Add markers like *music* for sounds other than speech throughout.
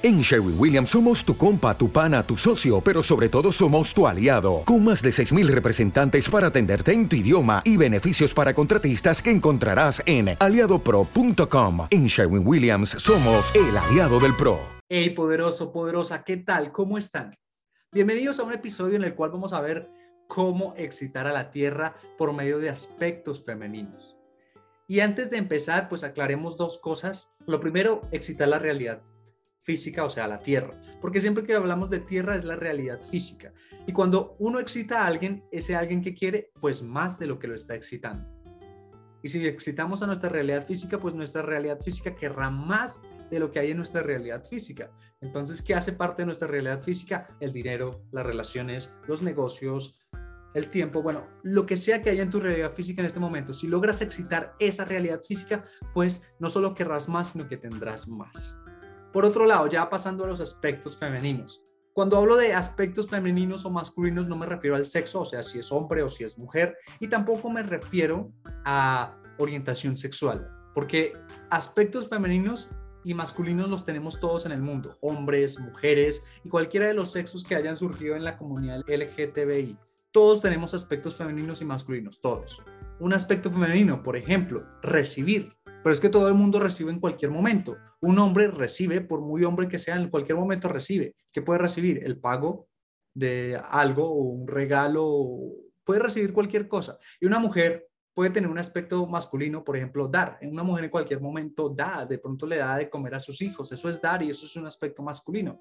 En Sherwin Williams somos tu compa, tu pana, tu socio, pero sobre todo somos tu aliado, con más de 6.000 representantes para atenderte en tu idioma y beneficios para contratistas que encontrarás en aliadopro.com. En Sherwin Williams somos el aliado del PRO. Hey, poderoso, poderosa, ¿qué tal? ¿Cómo están? Bienvenidos a un episodio en el cual vamos a ver cómo excitar a la Tierra por medio de aspectos femeninos. Y antes de empezar, pues aclaremos dos cosas. Lo primero, excitar la realidad física, o sea, la tierra. Porque siempre que hablamos de tierra es la realidad física. Y cuando uno excita a alguien, ese alguien que quiere, pues más de lo que lo está excitando. Y si excitamos a nuestra realidad física, pues nuestra realidad física querrá más de lo que hay en nuestra realidad física. Entonces, ¿qué hace parte de nuestra realidad física? El dinero, las relaciones, los negocios, el tiempo, bueno, lo que sea que haya en tu realidad física en este momento. Si logras excitar esa realidad física, pues no solo querrás más, sino que tendrás más. Por otro lado, ya pasando a los aspectos femeninos. Cuando hablo de aspectos femeninos o masculinos no me refiero al sexo, o sea, si es hombre o si es mujer, y tampoco me refiero a orientación sexual, porque aspectos femeninos y masculinos los tenemos todos en el mundo, hombres, mujeres y cualquiera de los sexos que hayan surgido en la comunidad LGTBI. Todos tenemos aspectos femeninos y masculinos, todos. Un aspecto femenino, por ejemplo, recibir. Pero es que todo el mundo recibe en cualquier momento. Un hombre recibe, por muy hombre que sea, en cualquier momento recibe. ¿Qué puede recibir? El pago de algo un regalo. Puede recibir cualquier cosa. Y una mujer puede tener un aspecto masculino, por ejemplo, dar. Una mujer en cualquier momento da, de pronto le da de comer a sus hijos. Eso es dar y eso es un aspecto masculino.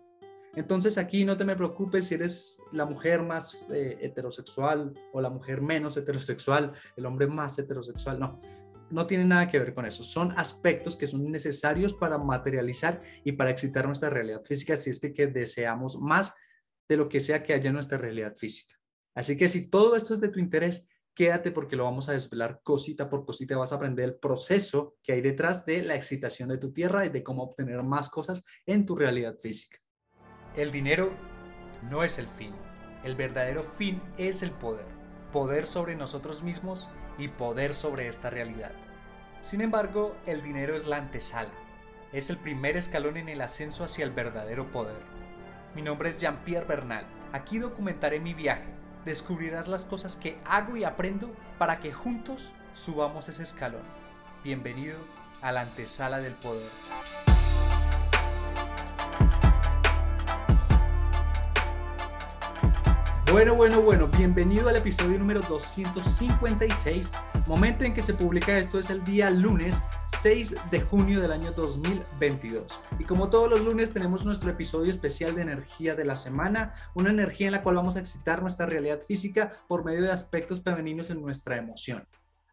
Entonces aquí no te me preocupes si eres la mujer más eh, heterosexual o la mujer menos heterosexual, el hombre más heterosexual, no no tiene nada que ver con eso. Son aspectos que son necesarios para materializar y para excitar nuestra realidad física si es que deseamos más de lo que sea que haya en nuestra realidad física. Así que si todo esto es de tu interés, quédate porque lo vamos a desvelar cosita por cosita. Vas a aprender el proceso que hay detrás de la excitación de tu tierra y de cómo obtener más cosas en tu realidad física. El dinero no es el fin. El verdadero fin es el poder. Poder sobre nosotros mismos y poder sobre esta realidad. Sin embargo, el dinero es la antesala, es el primer escalón en el ascenso hacia el verdadero poder. Mi nombre es Jean-Pierre Bernal, aquí documentaré mi viaje, descubrirás las cosas que hago y aprendo para que juntos subamos ese escalón. Bienvenido a la antesala del poder. Bueno, bueno, bueno, bienvenido al episodio número 256. Momento en que se publica esto es el día lunes 6 de junio del año 2022. Y como todos los lunes tenemos nuestro episodio especial de energía de la semana, una energía en la cual vamos a excitar nuestra realidad física por medio de aspectos femeninos en nuestra emoción.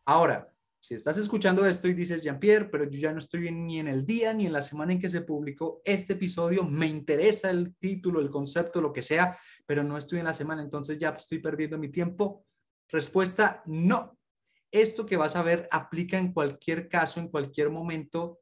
Ahora, si estás escuchando esto y dices, Jean-Pierre, pero yo ya no estoy ni en el día ni en la semana en que se publicó este episodio, me interesa el título, el concepto, lo que sea, pero no estoy en la semana, entonces ya estoy perdiendo mi tiempo. Respuesta, no. Esto que vas a ver aplica en cualquier caso, en cualquier momento.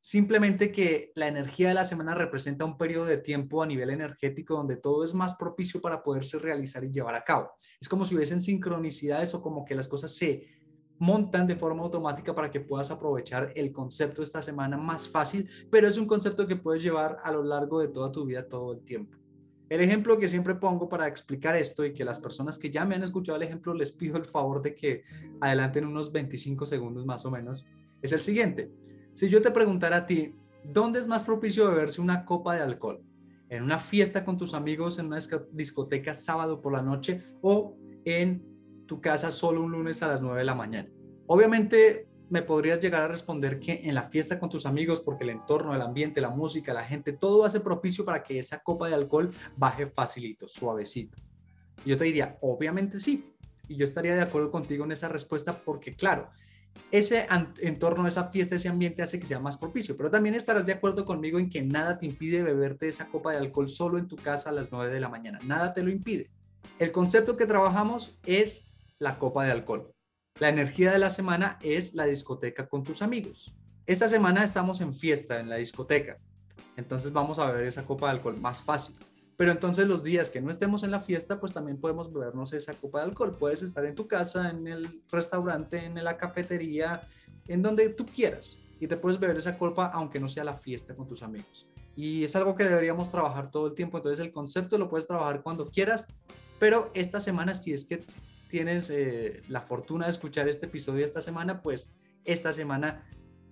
Simplemente que la energía de la semana representa un periodo de tiempo a nivel energético donde todo es más propicio para poderse realizar y llevar a cabo. Es como si hubiesen sincronicidades o como que las cosas se montan de forma automática para que puedas aprovechar el concepto esta semana más fácil, pero es un concepto que puedes llevar a lo largo de toda tu vida todo el tiempo. El ejemplo que siempre pongo para explicar esto y que las personas que ya me han escuchado el ejemplo les pido el favor de que adelanten unos 25 segundos más o menos, es el siguiente. Si yo te preguntara a ti, ¿dónde es más propicio beberse una copa de alcohol? ¿En una fiesta con tus amigos, en una discoteca sábado por la noche o en tu casa solo un lunes a las 9 de la mañana. Obviamente me podrías llegar a responder que en la fiesta con tus amigos, porque el entorno, el ambiente, la música, la gente, todo hace propicio para que esa copa de alcohol baje facilito, suavecito. Y yo te diría, obviamente sí. Y yo estaría de acuerdo contigo en esa respuesta porque, claro, ese entorno, esa fiesta, ese ambiente hace que sea más propicio. Pero también estarás de acuerdo conmigo en que nada te impide beberte esa copa de alcohol solo en tu casa a las 9 de la mañana. Nada te lo impide. El concepto que trabajamos es la copa de alcohol. La energía de la semana es la discoteca con tus amigos. Esta semana estamos en fiesta en la discoteca, entonces vamos a beber esa copa de alcohol más fácil. Pero entonces los días que no estemos en la fiesta, pues también podemos bebernos esa copa de alcohol. Puedes estar en tu casa, en el restaurante, en la cafetería, en donde tú quieras. Y te puedes beber esa copa aunque no sea la fiesta con tus amigos. Y es algo que deberíamos trabajar todo el tiempo. Entonces el concepto lo puedes trabajar cuando quieras, pero esta semana, si es que tienes eh, la fortuna de escuchar este episodio esta semana, pues esta semana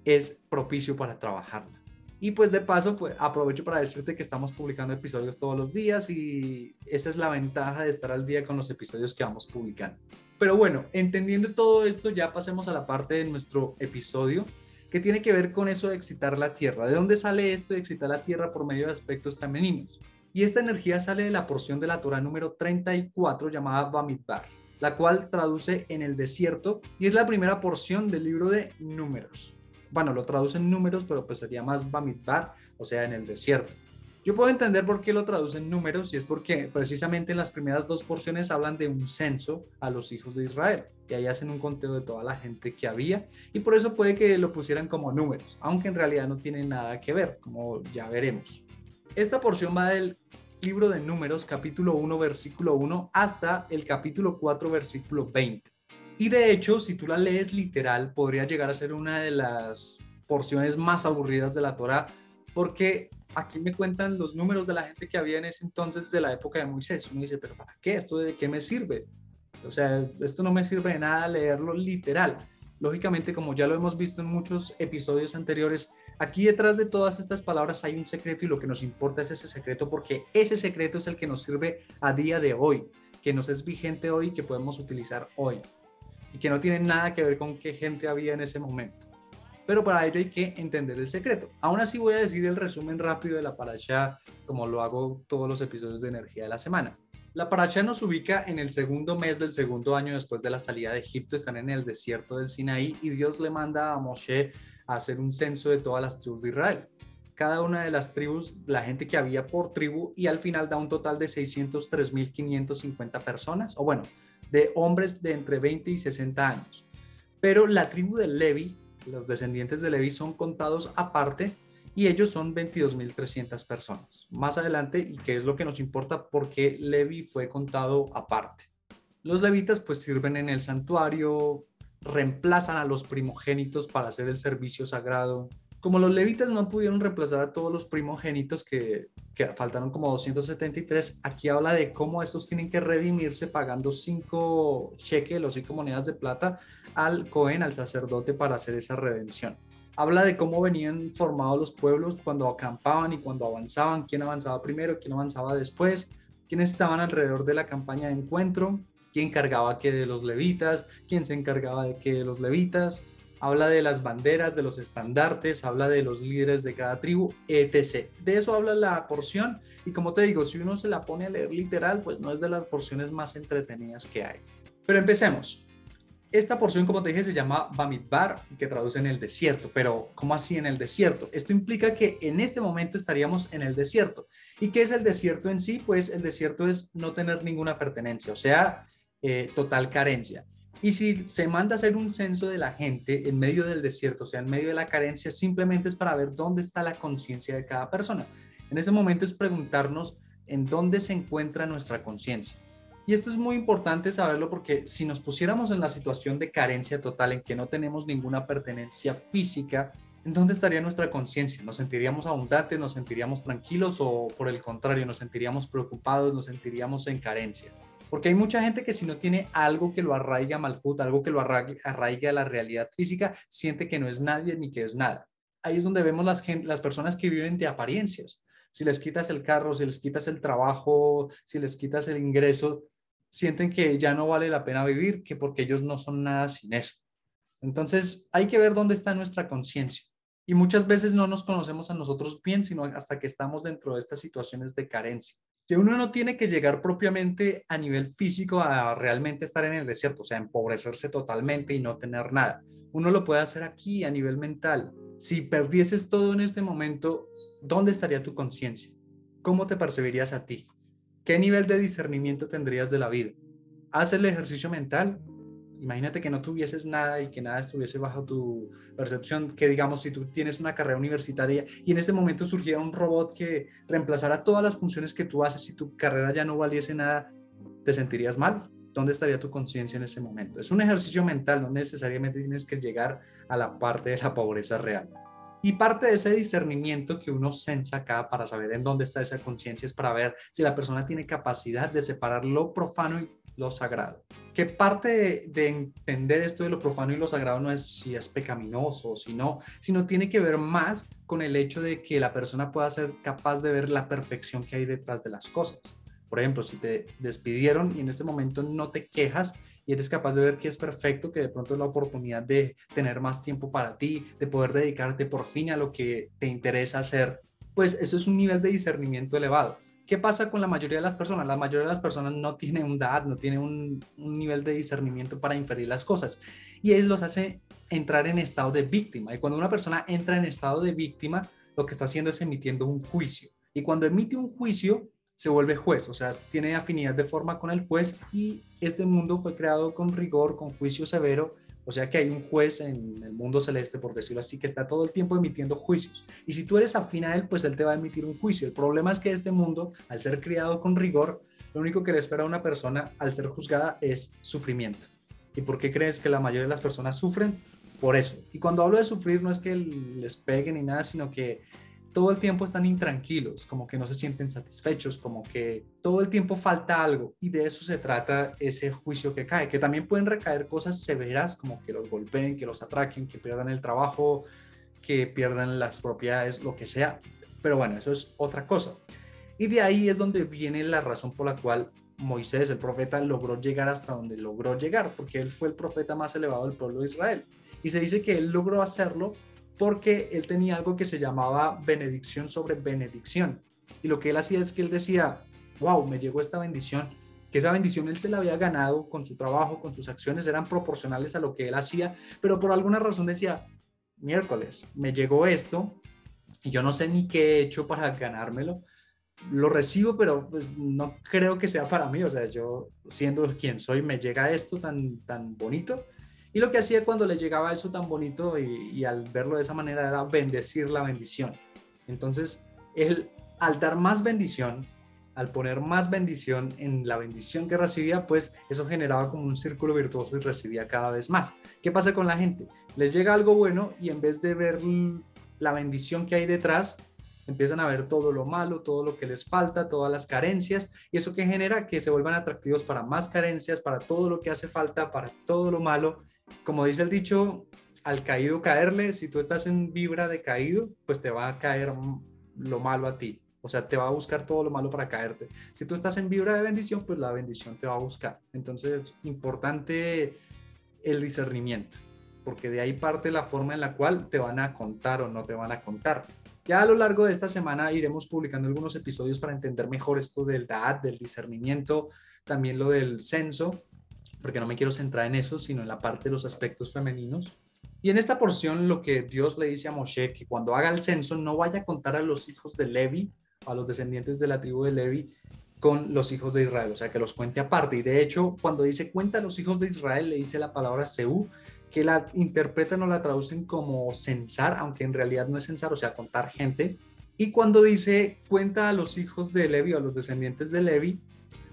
es propicio para trabajarla. Y pues de paso, pues aprovecho para decirte que estamos publicando episodios todos los días y esa es la ventaja de estar al día con los episodios que vamos publicando. Pero bueno, entendiendo todo esto, ya pasemos a la parte de nuestro episodio que tiene que ver con eso de excitar la tierra. ¿De dónde sale esto de excitar la tierra por medio de aspectos femeninos? Y esta energía sale de la porción de la Torah número 34 llamada Bamidbar, la cual traduce en el desierto y es la primera porción del libro de Números bueno, lo traducen números, pero pues sería más Bamidbar, o sea, en el desierto. Yo puedo entender por qué lo traducen números y es porque precisamente en las primeras dos porciones hablan de un censo a los hijos de Israel y ahí hacen un conteo de toda la gente que había y por eso puede que lo pusieran como números, aunque en realidad no tiene nada que ver, como ya veremos. Esta porción va del libro de números capítulo 1 versículo 1 hasta el capítulo 4 versículo 20. Y de hecho, si tú la lees literal, podría llegar a ser una de las porciones más aburridas de la Torah, porque aquí me cuentan los números de la gente que había en ese entonces de la época de Moisés. Uno dice, pero ¿para qué? ¿Esto de qué me sirve? O sea, esto no me sirve de nada leerlo literal. Lógicamente, como ya lo hemos visto en muchos episodios anteriores, aquí detrás de todas estas palabras hay un secreto y lo que nos importa es ese secreto porque ese secreto es el que nos sirve a día de hoy, que nos es vigente hoy que podemos utilizar hoy y que no tienen nada que ver con qué gente había en ese momento. Pero para ello hay que entender el secreto. Aún así voy a decir el resumen rápido de la paracha como lo hago todos los episodios de energía de la semana. La paracha nos ubica en el segundo mes del segundo año después de la salida de Egipto, están en el desierto del Sinaí y Dios le manda a Moshe a hacer un censo de todas las tribus de Israel. Cada una de las tribus, la gente que había por tribu y al final da un total de 603.550 personas, o bueno, de hombres de entre 20 y 60 años. Pero la tribu de Levi, los descendientes de Levi son contados aparte y ellos son 22.300 personas. Más adelante, y que es lo que nos importa, porque Levi fue contado aparte. Los levitas pues sirven en el santuario, reemplazan a los primogénitos para hacer el servicio sagrado, como los levitas no pudieron reemplazar a todos los primogénitos que, que faltaron como 273, aquí habla de cómo estos tienen que redimirse pagando cinco cheques o cinco monedas de plata al Cohen, al sacerdote, para hacer esa redención. Habla de cómo venían formados los pueblos cuando acampaban y cuando avanzaban, quién avanzaba primero, quién avanzaba después, quiénes estaban alrededor de la campaña de encuentro, quién cargaba qué de los levitas, quién se encargaba de qué de los levitas, habla de las banderas, de los estandartes, habla de los líderes de cada tribu, etc. De eso habla la porción y como te digo, si uno se la pone a leer literal, pues no es de las porciones más entretenidas que hay. Pero empecemos. Esta porción, como te dije, se llama Bamidbar, que traduce en el desierto. Pero, ¿cómo así en el desierto? Esto implica que en este momento estaríamos en el desierto. ¿Y qué es el desierto en sí? Pues el desierto es no tener ninguna pertenencia, o sea, eh, total carencia. Y si se manda a hacer un censo de la gente en medio del desierto, o sea, en medio de la carencia, simplemente es para ver dónde está la conciencia de cada persona. En ese momento es preguntarnos en dónde se encuentra nuestra conciencia. Y esto es muy importante saberlo porque si nos pusiéramos en la situación de carencia total, en que no tenemos ninguna pertenencia física, ¿en dónde estaría nuestra conciencia? ¿Nos sentiríamos abundantes, nos sentiríamos tranquilos o por el contrario, nos sentiríamos preocupados, nos sentiríamos en carencia? Porque hay mucha gente que si no tiene algo que lo arraiga a Malhut, algo que lo arraiga, a la realidad física, siente que no es nadie ni que es nada. Ahí es donde vemos las, las personas que viven de apariencias. Si les quitas el carro, si les quitas el trabajo, si les quitas el ingreso, sienten que ya no vale la pena vivir, que porque ellos no son nada sin eso. Entonces hay que ver dónde está nuestra conciencia. Y muchas veces no nos conocemos a nosotros bien, sino hasta que estamos dentro de estas situaciones de carencia que uno no tiene que llegar propiamente a nivel físico a realmente estar en el desierto, o sea, empobrecerse totalmente y no tener nada. Uno lo puede hacer aquí a nivel mental. Si perdieses todo en este momento, ¿dónde estaría tu conciencia? ¿Cómo te percibirías a ti? ¿Qué nivel de discernimiento tendrías de la vida? Haz el ejercicio mental Imagínate que no tuvieses nada y que nada estuviese bajo tu percepción, que digamos si tú tienes una carrera universitaria y en ese momento surgiera un robot que reemplazara todas las funciones que tú haces y tu carrera ya no valiese nada, ¿te sentirías mal? ¿Dónde estaría tu conciencia en ese momento? Es un ejercicio mental, no necesariamente tienes que llegar a la parte de la pobreza real. Y parte de ese discernimiento que uno sensa acá para saber en dónde está esa conciencia es para ver si la persona tiene capacidad de separar lo profano y lo sagrado. Que parte de, entender esto de lo profano y lo sagrado no es si es pecaminoso si no, sino tiene que ver más con el hecho de que la persona pueda ser capaz de ver la perfección que hay detrás de las cosas. Por ejemplo, si te despidieron y en este momento no te quejas y eres capaz de ver que es perfecto, que de pronto es la oportunidad de tener más tiempo para ti, de poder dedicarte por fin a lo que te interesa hacer, pues eso es un nivel de discernimiento elevado. ¿Qué pasa con la mayoría de las personas? La mayoría de las personas no tiene un DAD, no tiene un, un nivel de discernimiento para inferir las cosas. Y eso los hace entrar en estado de víctima. Y cuando una persona entra en estado de víctima, lo que está haciendo es emitiendo un juicio. Y cuando emite un juicio, se vuelve juez, o sea, tiene afinidad de forma con el juez y este mundo fue creado con rigor, con juicio severo, o sea que hay un juez en el mundo celeste, por decirlo así, que está todo el tiempo emitiendo juicios. Y si tú eres afín a él, pues él te va a emitir un juicio. El problema es que este mundo, al ser criado con rigor, lo único que le espera a una persona al ser juzgada es sufrimiento. ¿Y por qué crees que la mayoría de las personas sufren? Por eso. Y cuando hablo de sufrir no es que les peguen ni nada, sino que todo el tiempo están intranquilos, como que no se sienten satisfechos, como que todo el tiempo falta algo y de eso se trata ese juicio que cae, que también pueden recaer cosas severas como que los golpeen, que los atraquen, que pierdan el trabajo, que pierdan las propiedades, lo que sea, pero bueno, eso es otra cosa. Y de ahí es donde viene la razón por la cual Moisés, el profeta, logró llegar hasta donde logró llegar, porque él fue el profeta más elevado del pueblo de Israel. Y se dice que él logró hacerlo porque él tenía algo que se llamaba benedicción sobre benedicción. Y lo que él hacía es que él decía, wow, me llegó esta bendición, que esa bendición él se la había ganado con su trabajo, con sus acciones, eran proporcionales a lo que él hacía, pero por alguna razón decía, miércoles, me llegó esto y yo no sé ni qué he hecho para ganármelo. Lo recibo, pero pues, no creo que sea para mí. O sea, yo siendo quien soy, me llega esto tan, tan bonito y lo que hacía cuando le llegaba eso tan bonito y, al verlo de esa manera era bendecir la bendición. Entonces, él, al dar más bendición, al poner más bendición en la bendición que recibía, pues eso generaba como un círculo virtuoso y recibía cada vez más. ¿Qué pasa con la gente? Les llega algo bueno y en vez de ver la bendición que hay detrás, empiezan a ver todo lo malo, todo lo que les falta, todas las carencias, y eso que genera que se vuelvan atractivos para más carencias, para todo lo que hace falta, para todo lo malo, como dice el dicho, al caído caerle, si tú estás en vibra de caído, pues te va a caer lo malo a ti. O sea, te va a buscar todo lo malo para caerte. Si tú estás en vibra de bendición, pues la bendición te va a buscar. Entonces, importante el discernimiento, porque de ahí parte la forma en la cual te van a contar o no te van a contar. Ya a lo largo de esta semana iremos publicando algunos episodios para entender mejor esto del DAD, del discernimiento, también lo del censo, porque no me quiero centrar en eso, sino en la parte de los aspectos femeninos. Y en esta porción lo que Dios le dice a Moshe, que cuando haga el censo no vaya a contar a los hijos de Levi, a los descendientes de la tribu de Levi, con los hijos de Israel, o sea, que los cuente aparte. Y de hecho, cuando dice cuenta a los hijos de Israel, le dice la palabra Seú, que la interpretan o la traducen como censar, aunque en realidad no es censar, o sea, contar gente. Y cuando dice cuenta a los hijos de Levi o a los descendientes de Levi,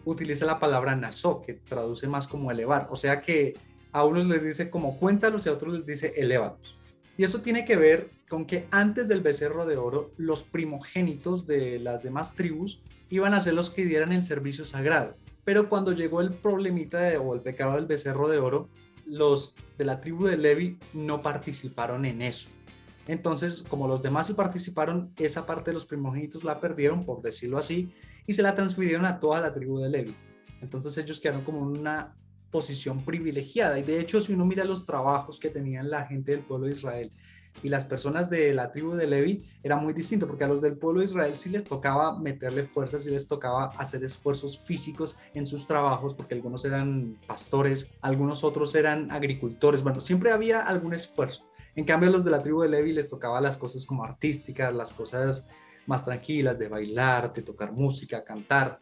utiliza la palabra naso, que traduce más como elevar. O sea que a unos les dice como cuéntalos y a otros les dice elévalos. Y eso tiene que ver con que antes del becerro de oro, los primogénitos de las demás tribus iban a ser los que dieran el servicio sagrado. Pero cuando llegó el problemita o el pecado del becerro de oro, los de la tribu de Levi no participaron en eso. Entonces, como los demás sí participaron, esa parte de los primogénitos la perdieron, por decirlo así, y se la transfirieron a toda la tribu de Levi. Entonces ellos quedaron como una posición privilegiada. Y de hecho, si uno mira los trabajos que tenían la gente del pueblo de Israel y las personas de la tribu de Levi, era muy distinto, porque a los del pueblo de Israel sí les tocaba meterle fuerzas, sí les tocaba hacer esfuerzos físicos en sus trabajos, porque algunos eran pastores, algunos otros eran agricultores. Bueno, siempre había algún esfuerzo. En cambio, a los de la tribu de Levi les tocaba las cosas como artísticas, las cosas más tranquilas, de bailar, de tocar música, cantar.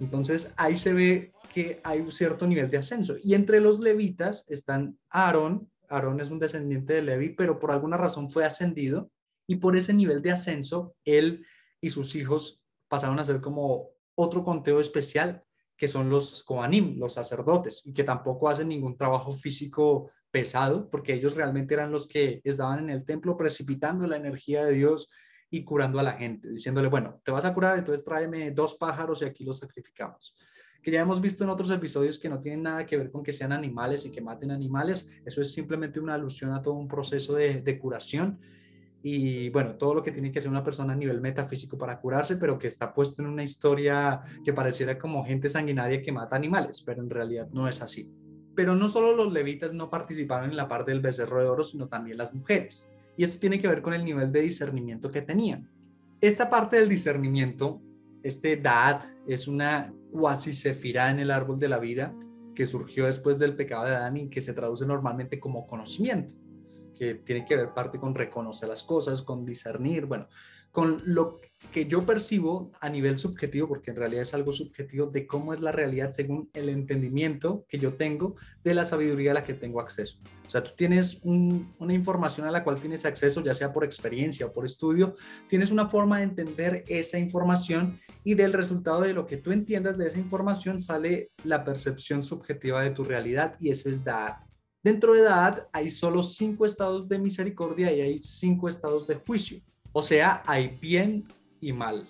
Entonces ahí se ve que hay un cierto nivel de ascenso. Y entre los levitas están Aarón. Aarón es un descendiente de Levi, pero por alguna razón fue ascendido. Y por ese nivel de ascenso, él y sus hijos pasaron a ser como otro conteo especial, que son los Kohanim, los sacerdotes, y que tampoco hacen ningún trabajo físico pesado, porque ellos realmente eran los que estaban en el templo precipitando la energía de Dios y curando a la gente, diciéndole, bueno, te vas a curar, entonces tráeme dos pájaros y aquí los sacrificamos. Que ya hemos visto en otros episodios que no tienen nada que ver con que sean animales y que maten animales, eso es simplemente una alusión a todo un proceso de, curación y bueno, todo lo que tiene que hacer una persona a nivel metafísico para curarse, pero que está puesto en una historia que pareciera como gente sanguinaria que mata animales, pero en realidad no es así. Pero no solo los levitas no participaron en la parte del becerro de oro, sino también las mujeres. Y esto tiene que ver con el nivel de discernimiento que tenían. Esta parte del discernimiento, este Daat, es una cuasi sefirá en el árbol de la vida que surgió después del pecado de Adán y que se traduce normalmente como conocimiento que tiene que ver parte con reconocer las cosas, con discernir, bueno, con lo que yo percibo a nivel subjetivo, porque en realidad es algo subjetivo, de cómo es la realidad según el entendimiento que yo tengo de la sabiduría a la que tengo acceso. O sea, tú tienes una información a la cual tienes acceso, ya sea por experiencia o por estudio, tienes una forma de entender esa información y del resultado de lo que tú entiendas de esa información sale la percepción subjetiva de tu realidad y eso es data. Dentro de edad hay solo cinco estados de misericordia y hay cinco estados de juicio. O sea, hay bien y mal.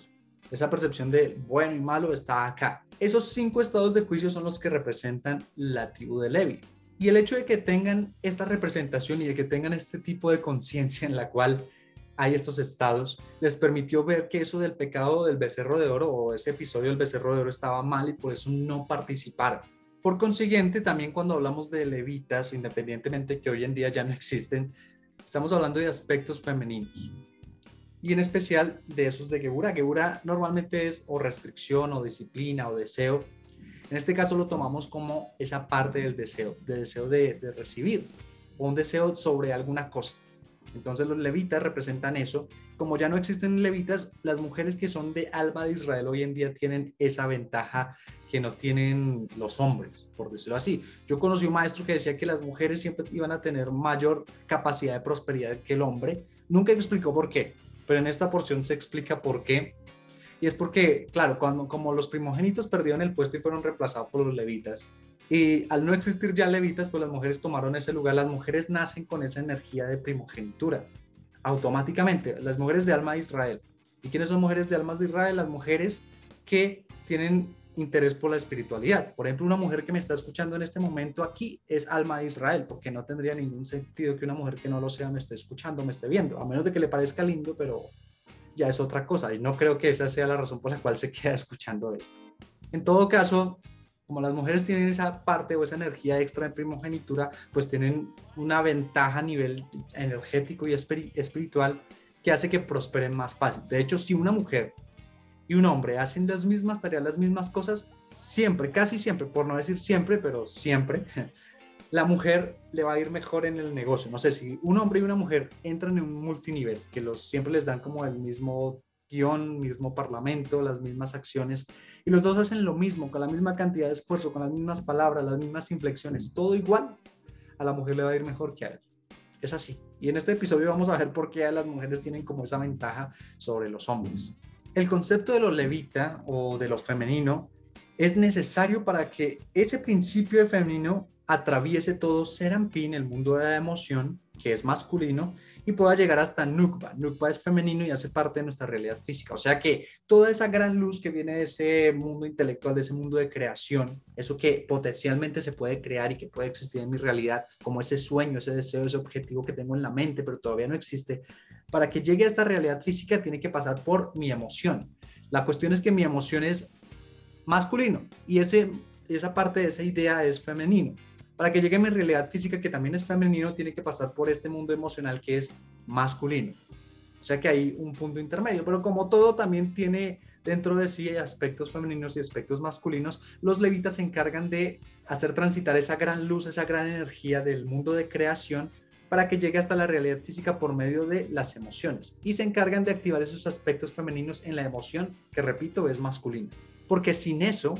Esa percepción de bueno y malo está acá. Esos cinco estados de juicio son los que representan la tribu de Levi. Y el hecho de que tengan esta representación y de que tengan este tipo de conciencia en la cual hay estos estados, les permitió ver que eso del pecado del becerro de oro o ese episodio del becerro de oro estaba mal y por eso no participaron. Por consiguiente, también cuando hablamos de levitas, independientemente que hoy en día ya no existen, estamos hablando de aspectos femeninos. Y en especial de esos de Gebura. Gebura normalmente es o restricción o disciplina o deseo. En este caso lo tomamos como esa parte del deseo, de deseo de, de recibir o un deseo sobre alguna cosa. Entonces los levitas representan eso. Como ya no existen levitas, las mujeres que son de alma de Israel hoy en día tienen esa ventaja que no tienen los hombres, por decirlo así. Yo conocí un maestro que decía que las mujeres siempre iban a tener mayor capacidad de prosperidad que el hombre. Nunca explicó por qué, pero en esta porción se explica por qué. Y es porque, claro, cuando como los primogénitos perdieron el puesto y fueron reemplazados por los levitas, y al no existir ya levitas, pues las mujeres tomaron ese lugar. Las mujeres nacen con esa energía de primogenitura, automáticamente. Las mujeres de alma de Israel. ¿Y quiénes son mujeres de almas de Israel? Las mujeres que tienen interés por la espiritualidad. Por ejemplo, una mujer que me está escuchando en este momento aquí es alma de Israel, porque no tendría ningún sentido que una mujer que no lo sea me esté escuchando, me esté viendo, a menos de que le parezca lindo, pero ya es otra cosa. Y no creo que esa sea la razón por la cual se *laughs* queda escuchando esto. En todo caso, como las mujeres tienen esa parte o esa energía extra de primogenitura, pues tienen una ventaja a nivel energético y espiritual que hace que prosperen más fácil. De hecho, si una mujer y un hombre hacen las mismas tareas, las mismas cosas, siempre, casi siempre, por no decir siempre, pero siempre, *laughs* la mujer le va a ir mejor en el negocio. No sé, si un hombre y una mujer entran en un multinivel, que los, siempre les dan como el mismo guion, mismo parlamento, las mismas acciones, y los dos hacen lo mismo, con la misma cantidad de esfuerzo, con las mismas palabras, las mismas inflexiones, todo igual, a la mujer le va a ir mejor que a él. Es así. Y en este episodio vamos a ver por qué las mujeres tienen como esa ventaja sobre los hombres. El concepto de lo levita o de lo femenino es necesario para que ese principio de femenino atraviese todo Serampín, el mundo de la emoción, que es masculino, y pueda llegar hasta Nukba. Nukba es femenino y hace parte de nuestra realidad física. O sea que toda esa gran luz que viene de ese mundo intelectual, de ese mundo de creación, eso que potencialmente se puede crear y que puede existir en mi realidad, como ese sueño, ese deseo, ese objetivo que tengo en la mente, pero todavía no existe, para que llegue a esta realidad física tiene que pasar por mi emoción. La cuestión es que mi emoción es masculino y ese, esa parte de esa idea es femenino. Para que llegue a mi realidad física, que también es femenino, tiene que pasar por este mundo emocional que es masculino. O sea que hay un punto intermedio, pero como todo también tiene dentro de sí aspectos femeninos y aspectos masculinos, los levitas se encargan de hacer transitar esa gran luz, esa gran energía del mundo de creación para que llegue hasta la realidad física por medio de las emociones y se encargan de activar esos aspectos femeninos en la emoción que repito es masculina porque sin eso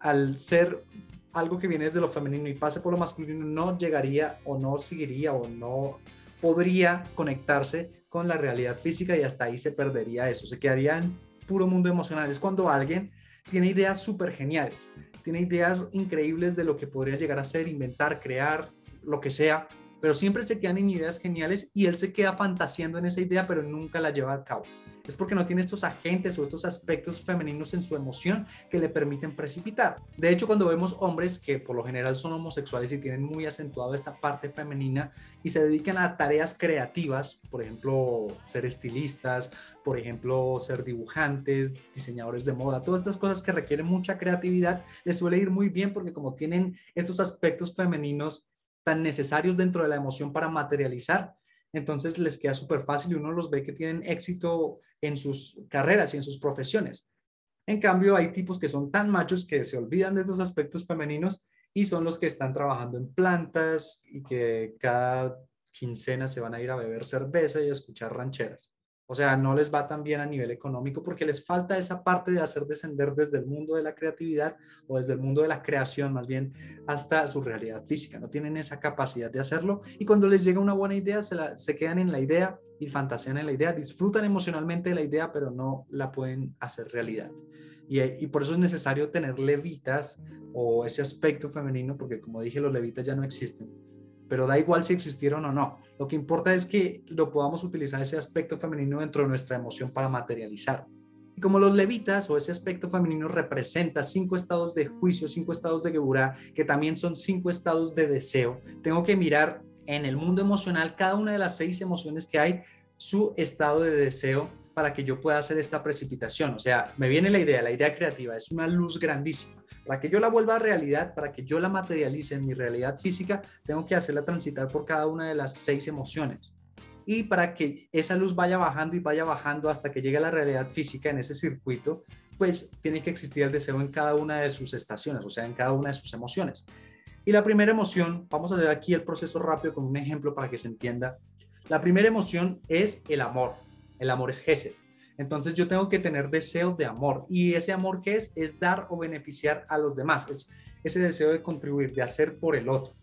al ser algo que viene desde lo femenino y pase por lo masculino no llegaría o no seguiría o no podría conectarse con la realidad física y hasta ahí se perdería eso, se quedaría en puro mundo emocional. Es cuando alguien tiene ideas súper geniales, tiene ideas increíbles de lo que podría llegar a ser, inventar, crear, lo que sea, pero siempre se quedan en ideas geniales y él se queda fantaseando en esa idea, pero nunca la lleva a cabo. Es porque no tiene estos agentes o estos aspectos femeninos en su emoción que le permiten precipitar. De hecho, cuando vemos hombres que por lo general son homosexuales y tienen muy acentuado esta parte femenina y se dedican a tareas creativas, por ejemplo, ser estilistas, por ejemplo, ser dibujantes, diseñadores de moda, todas estas cosas que requieren mucha creatividad, les suele ir muy bien porque como tienen estos aspectos femeninos tan necesarios dentro de la emoción para materializar, entonces les queda súper fácil y uno los ve que tienen éxito en sus carreras y en sus profesiones. En cambio, hay tipos que son tan machos que se olvidan de esos aspectos femeninos y son los que están trabajando en plantas y que cada quincena se van a ir a beber cerveza y a escuchar rancheras. O sea, no les va tan bien a nivel económico porque les falta esa parte de hacer descender desde el mundo de la creatividad o desde el mundo de la creación más bien hasta su realidad física. No tienen esa capacidad de hacerlo y cuando les llega una buena idea se, quedan en la idea y fantasean en la idea, disfrutan emocionalmente de la idea pero no la pueden hacer realidad. Y, por eso es necesario tener levitas o ese aspecto femenino, porque como dije, los levitas ya no existen pero da igual si existieron o no. Lo que importa es que lo podamos utilizar ese aspecto femenino dentro de nuestra emoción para materializar. Y como los levitas o ese aspecto femenino representa cinco estados de juicio, cinco estados de Geburah, que también son cinco estados de deseo, tengo que mirar en el mundo emocional cada una de las seis emociones que hay, su estado de deseo para que yo pueda hacer esta precipitación. O sea, me viene la idea, la idea creativa, es una luz grandísima para que yo la vuelva a realidad, para que yo la materialice en mi realidad física, tengo que hacerla transitar por cada una de las seis emociones. Y para que esa luz vaya bajando y vaya bajando hasta que llegue a la realidad física en ese circuito, pues tiene que existir el deseo en cada una de sus estaciones, o sea, en cada una de sus emociones. Y la primera emoción, vamos a ver aquí el proceso rápido con un ejemplo para que se entienda. La primera emoción es el amor. El amor es Gesed. Entonces yo tengo que tener deseo de amor. ¿Y ese amor qué es? Es dar o beneficiar a los demás. Es ese deseo de contribuir, de hacer por el otro,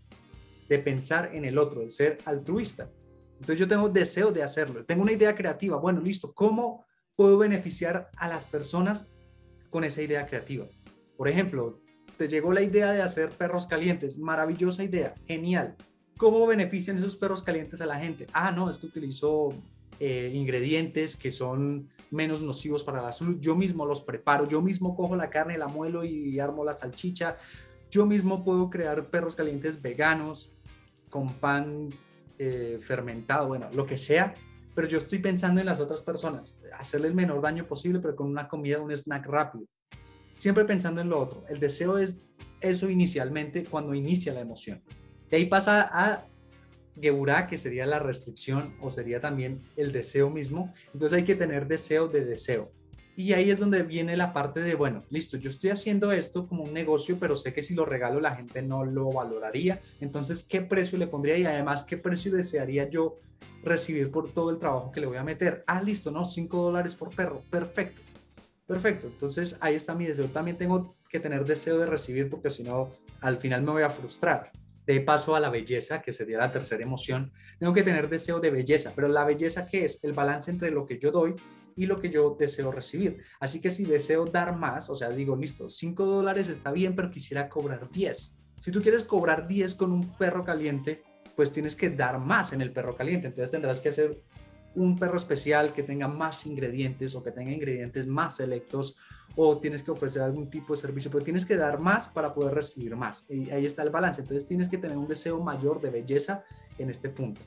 de pensar en el otro, de ser altruista. Entonces yo tengo deseo de hacerlo. Tengo una idea creativa. Bueno, listo. ¿Cómo puedo beneficiar a las personas con esa idea creativa? Por ejemplo, te llegó la idea de hacer perros calientes. Maravillosa idea. Genial. ¿Cómo benefician esos perros calientes a la gente? Ah, no, es que utilizo eh, ingredientes que son menos nocivos para la salud. Yo mismo los preparo, yo mismo cojo la carne, la muelo y armo la salchicha. Yo mismo puedo crear perros calientes veganos con pan eh, fermentado, bueno, lo que sea, pero yo estoy pensando en las otras personas, hacerle el menor daño posible, pero con una comida, un snack rápido. Siempre pensando en lo otro. El deseo es eso inicialmente cuando inicia la emoción. De ahí pasa a Geburah, que sería la restricción o sería también el deseo mismo. Entonces hay que tener deseo de deseo. Y ahí es donde viene la parte de, bueno, listo, yo estoy haciendo esto como un negocio, pero sé que si lo regalo la gente no lo valoraría. Entonces, ¿qué precio le pondría? Y además, ¿qué precio desearía yo recibir por todo el trabajo que le voy a meter? Ah, listo, ¿no? 5 dólares por perro. Perfecto. Perfecto. Entonces, ahí está mi deseo. También tengo que tener deseo de recibir porque si no, al final me voy a frustrar de paso a la belleza, que sería la tercera emoción, tengo que tener deseo de belleza, pero la belleza qué es? El balance entre lo que yo doy y lo que yo deseo recibir. Así que si deseo dar más, o sea, digo, listo, 5 dólares está bien, pero quisiera cobrar 10. Si tú quieres cobrar 10 con un perro caliente, pues tienes que dar más en el perro caliente. Entonces tendrás que hacer un perro especial que tenga más ingredientes o que tenga ingredientes más selectos o tienes que ofrecer algún tipo de servicio, pero tienes que dar más para poder recibir más. Y ahí está el balance. Entonces tienes que tener un deseo mayor de belleza en este punto.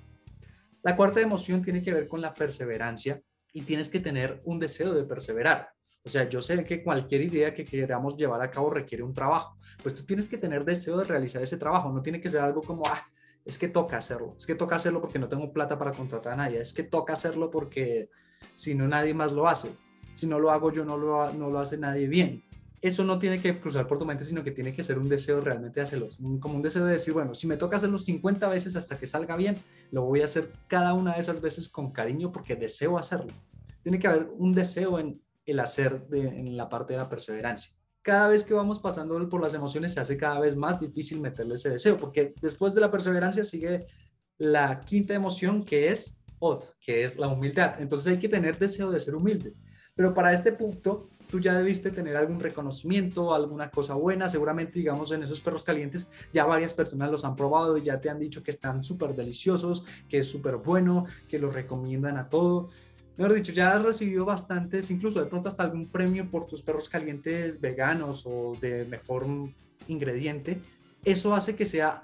La cuarta emoción tiene que ver con la perseverancia y tienes que tener un deseo de perseverar. O sea, yo sé que cualquier idea que queramos llevar a cabo requiere un trabajo. Pues tú tienes que tener deseo de realizar ese trabajo. No tiene que ser algo como, ah, es que toca hacerlo. Es que toca hacerlo porque no tengo plata para contratar a nadie. Es que toca hacerlo porque si no nadie más lo hace si no lo hago yo, no lo, no lo hace nadie bien. Eso no tiene que cruzar por tu mente, sino que tiene que ser un deseo realmente de hacerlo. Como un deseo de decir, bueno, si me toca hacerlo 50 veces hasta que salga bien, lo voy a hacer cada una de esas veces con cariño porque deseo hacerlo. Tiene que haber un deseo en el hacer en la parte de la perseverancia. Cada vez que vamos pasando por las emociones se hace cada vez más difícil meterle ese deseo, porque después de la perseverancia sigue la quinta emoción que es Od, que es la humildad. Entonces hay que tener deseo de ser humilde pero para este punto tú ya debiste tener algún reconocimiento, alguna cosa buena. Seguramente, digamos, en esos perros calientes ya varias personas los han probado y ya te han dicho que están súper deliciosos, que es súper bueno, que los recomiendan a todo. Mejor dicho, ya has recibido bastantes, incluso de pronto hasta algún premio por tus perros calientes veganos o de mejor ingrediente. Eso hace que sea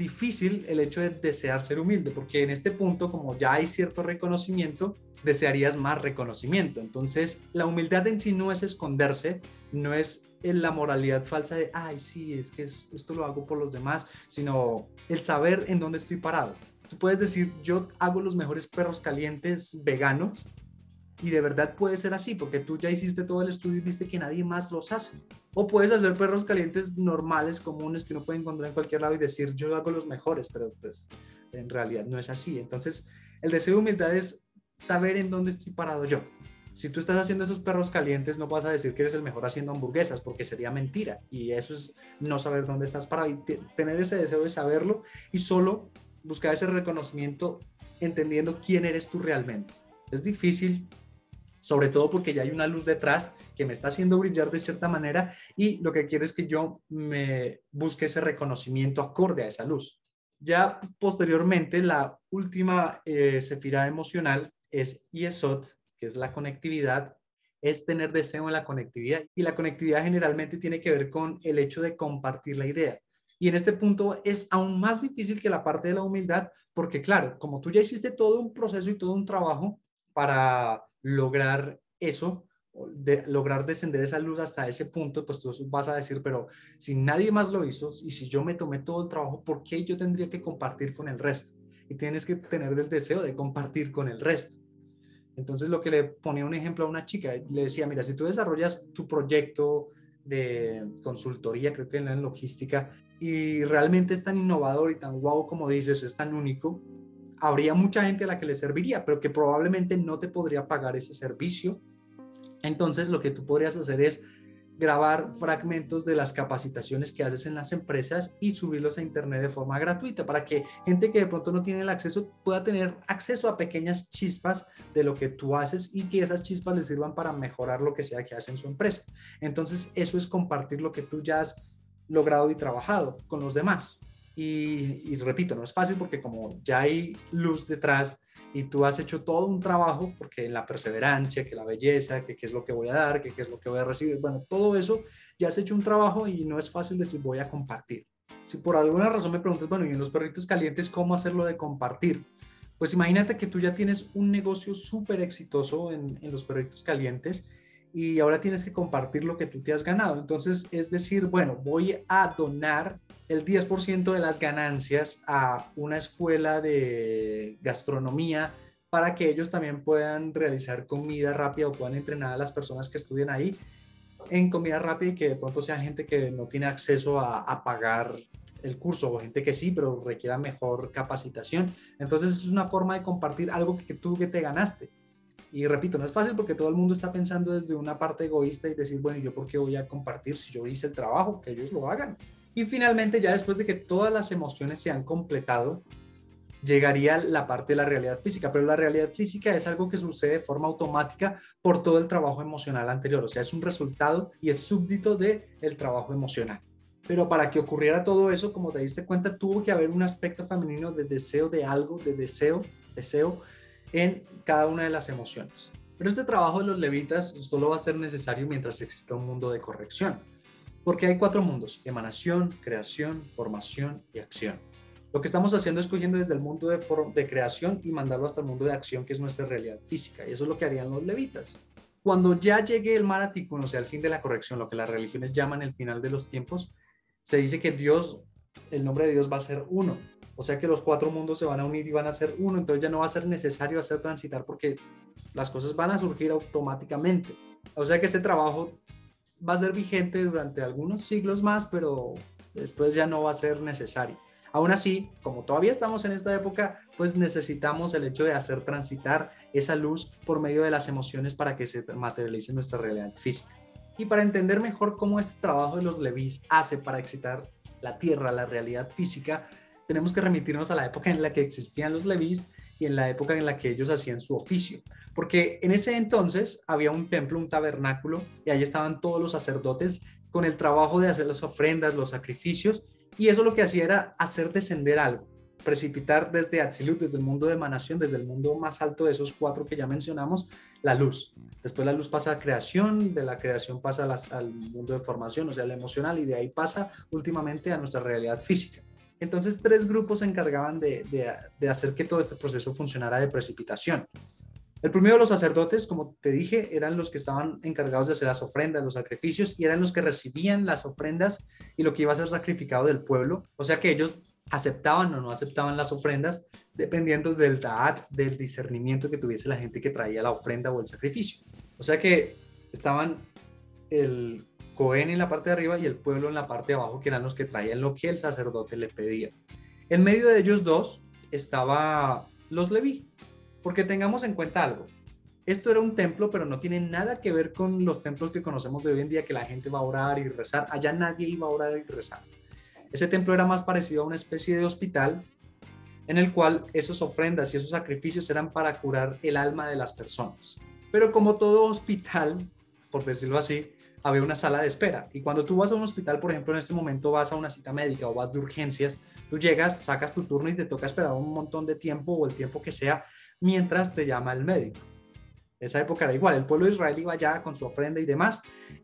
difícil el hecho de desear ser humilde, porque en este punto, como ya hay cierto reconocimiento, desearías más reconocimiento. Entonces, la humildad en sí no es esconderse, no es la moralidad falsa de, ay, sí, es que esto lo hago por los demás, sino el saber en dónde estoy parado. Tú puedes decir, yo hago los mejores perros calientes veganos, y de verdad puede ser así, porque tú ya hiciste todo el estudio y viste que nadie más los hace. O puedes hacer perros calientes normales, comunes, que uno puede encontrar en cualquier lado y decir, yo hago los mejores, pero pues en realidad no es así. Entonces, el deseo de humildad es saber en dónde estoy parado yo. Si tú estás haciendo esos perros calientes, no vas a decir que eres el mejor haciendo hamburguesas, porque sería mentira. Y eso es no saber dónde estás parado y tener ese deseo de saberlo y solo buscar ese reconocimiento entendiendo quién eres tú realmente. Es difícil, sobre todo porque ya hay una luz detrás que me está haciendo brillar de cierta manera y lo que quiere es que yo me busque ese reconocimiento acorde a esa luz. Ya posteriormente, la última eh, emocional es Yesod, que es la conectividad, es tener deseo en la conectividad. Y la conectividad generalmente tiene que ver con el hecho de compartir la idea. Y en este punto es aún más difícil que la parte de la humildad, porque claro, como tú ya hiciste todo un proceso y todo un trabajo para lograr eso, de lograr descender esa luz hasta ese punto, pues tú vas a decir, pero si nadie más lo hizo y si yo me tomé todo el trabajo, ¿por qué yo tendría que compartir con el resto? Y tienes que tener el deseo de compartir con el resto. Entonces lo que le ponía un ejemplo a una chica, le decía, mira, si tú desarrollas tu proyecto de consultoría, creo que en la logística, y realmente es tan innovador y tan guau como dices, es tan único, habría mucha gente a la que le serviría, pero que probablemente no te podría pagar ese servicio. Entonces lo que tú podrías hacer es grabar fragmentos de las capacitaciones que haces en las empresas y subirlos a internet de forma gratuita para que gente que de pronto no tiene el acceso pueda tener acceso a pequeñas chispas de lo que tú haces y que esas chispas les sirvan para mejorar lo que sea que hace en su empresa. Entonces, eso es compartir lo que tú ya has logrado y trabajado con los demás. Y, y repito, no es fácil porque como ya hay luz detrás, y tú has hecho todo un trabajo, porque la perseverancia, que la belleza, que qué es lo que voy a dar, que qué es lo que voy a recibir, bueno, todo eso ya has hecho un trabajo y no es fácil decir voy a compartir. Si por alguna razón me preguntas, bueno, y en los perritos calientes, ¿cómo hacerlo de compartir? Pues imagínate que tú ya tienes un negocio súper exitoso en, en los perritos calientes y ahora tienes que compartir lo que tú te has ganado. Entonces, es decir, bueno, voy a donar el 10% de las ganancias a una escuela de gastronomía para que ellos también puedan realizar comida rápida o puedan entrenar a las personas que estudian ahí en comida rápida y que de pronto sea gente que no tiene acceso a, a pagar el curso o gente que sí, pero requiera mejor capacitación. Entonces es una forma de compartir algo que tú que te ganaste. Y repito, no es fácil porque todo el mundo está pensando desde una parte egoísta y decir, bueno, ¿yo por qué voy a compartir si yo hice el trabajo? Que ellos lo hagan. Y finalmente, ya después de que todas las emociones se han completado, llegaría la parte de la realidad física, pero la realidad física es algo que sucede de forma automática por todo el trabajo emocional anterior, o sea, es un resultado y es súbdito del el trabajo emocional. Pero para que ocurriera todo eso, como te diste cuenta, tuvo que haber un aspecto femenino de deseo de algo, de deseo, deseo, en cada una de las emociones. Pero este trabajo de los levitas solo va a ser necesario mientras exista un mundo de corrección, porque hay cuatro mundos, emanación, creación, formación y acción. Lo que estamos haciendo es cogiendo desde el mundo de, creación y mandarlo hasta el mundo de acción, que es nuestra realidad física, y eso es lo que harían los levitas. Cuando ya llegue el maratículo, o sea, el fin de la corrección, lo que las religiones llaman el final de los tiempos, se dice que Dios, el nombre de Dios va a ser uno, o sea que los cuatro mundos se van a unir y van a ser uno, entonces ya no va a ser necesario hacer transitar porque las cosas van a surgir automáticamente. O sea que este trabajo va a ser vigente durante algunos siglos más, pero después ya no va a ser necesario. Aún así, como todavía estamos en esta época, pues necesitamos el hecho de hacer transitar esa luz por medio de las emociones para que se materialice nuestra realidad física. Y para entender mejor cómo este trabajo de los Levis hace para excitar la Tierra, la realidad física, tenemos que remitirnos a la época en la que existían los Levis y en la época en la que ellos hacían su oficio. Porque en ese entonces había un templo, un tabernáculo, y ahí estaban todos los sacerdotes con el trabajo de hacer las ofrendas, los sacrificios, y eso lo que hacía era hacer descender algo, precipitar desde Atzilut, desde el mundo de emanación, desde el mundo más alto de esos cuatro que ya mencionamos, la luz. Después la luz pasa a creación, de la creación pasa al mundo de formación, o sea, la emocional, y de ahí pasa últimamente a nuestra realidad física. Entonces, tres grupos se encargaban de, de hacer que todo este proceso funcionara de precipitación. El primero, los sacerdotes, como te dije, eran los que estaban encargados de hacer las ofrendas, los sacrificios, y eran los que recibían las ofrendas y lo que iba a ser sacrificado del pueblo. O sea que ellos aceptaban o no aceptaban las ofrendas dependiendo del ta'at, del discernimiento que tuviese la gente que traía la ofrenda o el sacrificio. O sea que estaban el Cohen en la parte de arriba y el pueblo en la parte de abajo, que eran los que traían lo que el sacerdote le pedía. En medio de ellos dos estaba los Leví, porque tengamos en cuenta algo. Esto era un templo, pero no tiene nada que ver con los templos que conocemos de hoy en día, que la gente va a orar y rezar. Allá nadie iba a orar y rezar. Ese templo era más parecido a una especie de hospital en el cual esas ofrendas y esos sacrificios eran para curar el alma de las personas. Pero como todo hospital, por decirlo así, había una sala de espera. Y cuando tú vas a un hospital, por ejemplo, en este momento vas a una cita médica o vas de urgencias, tú llegas, sacas tu turno y te toca esperar un montón de tiempo o el tiempo que sea mientras te llama el médico. Esa época era igual, el pueblo de Israel iba allá con su ofrenda y demás,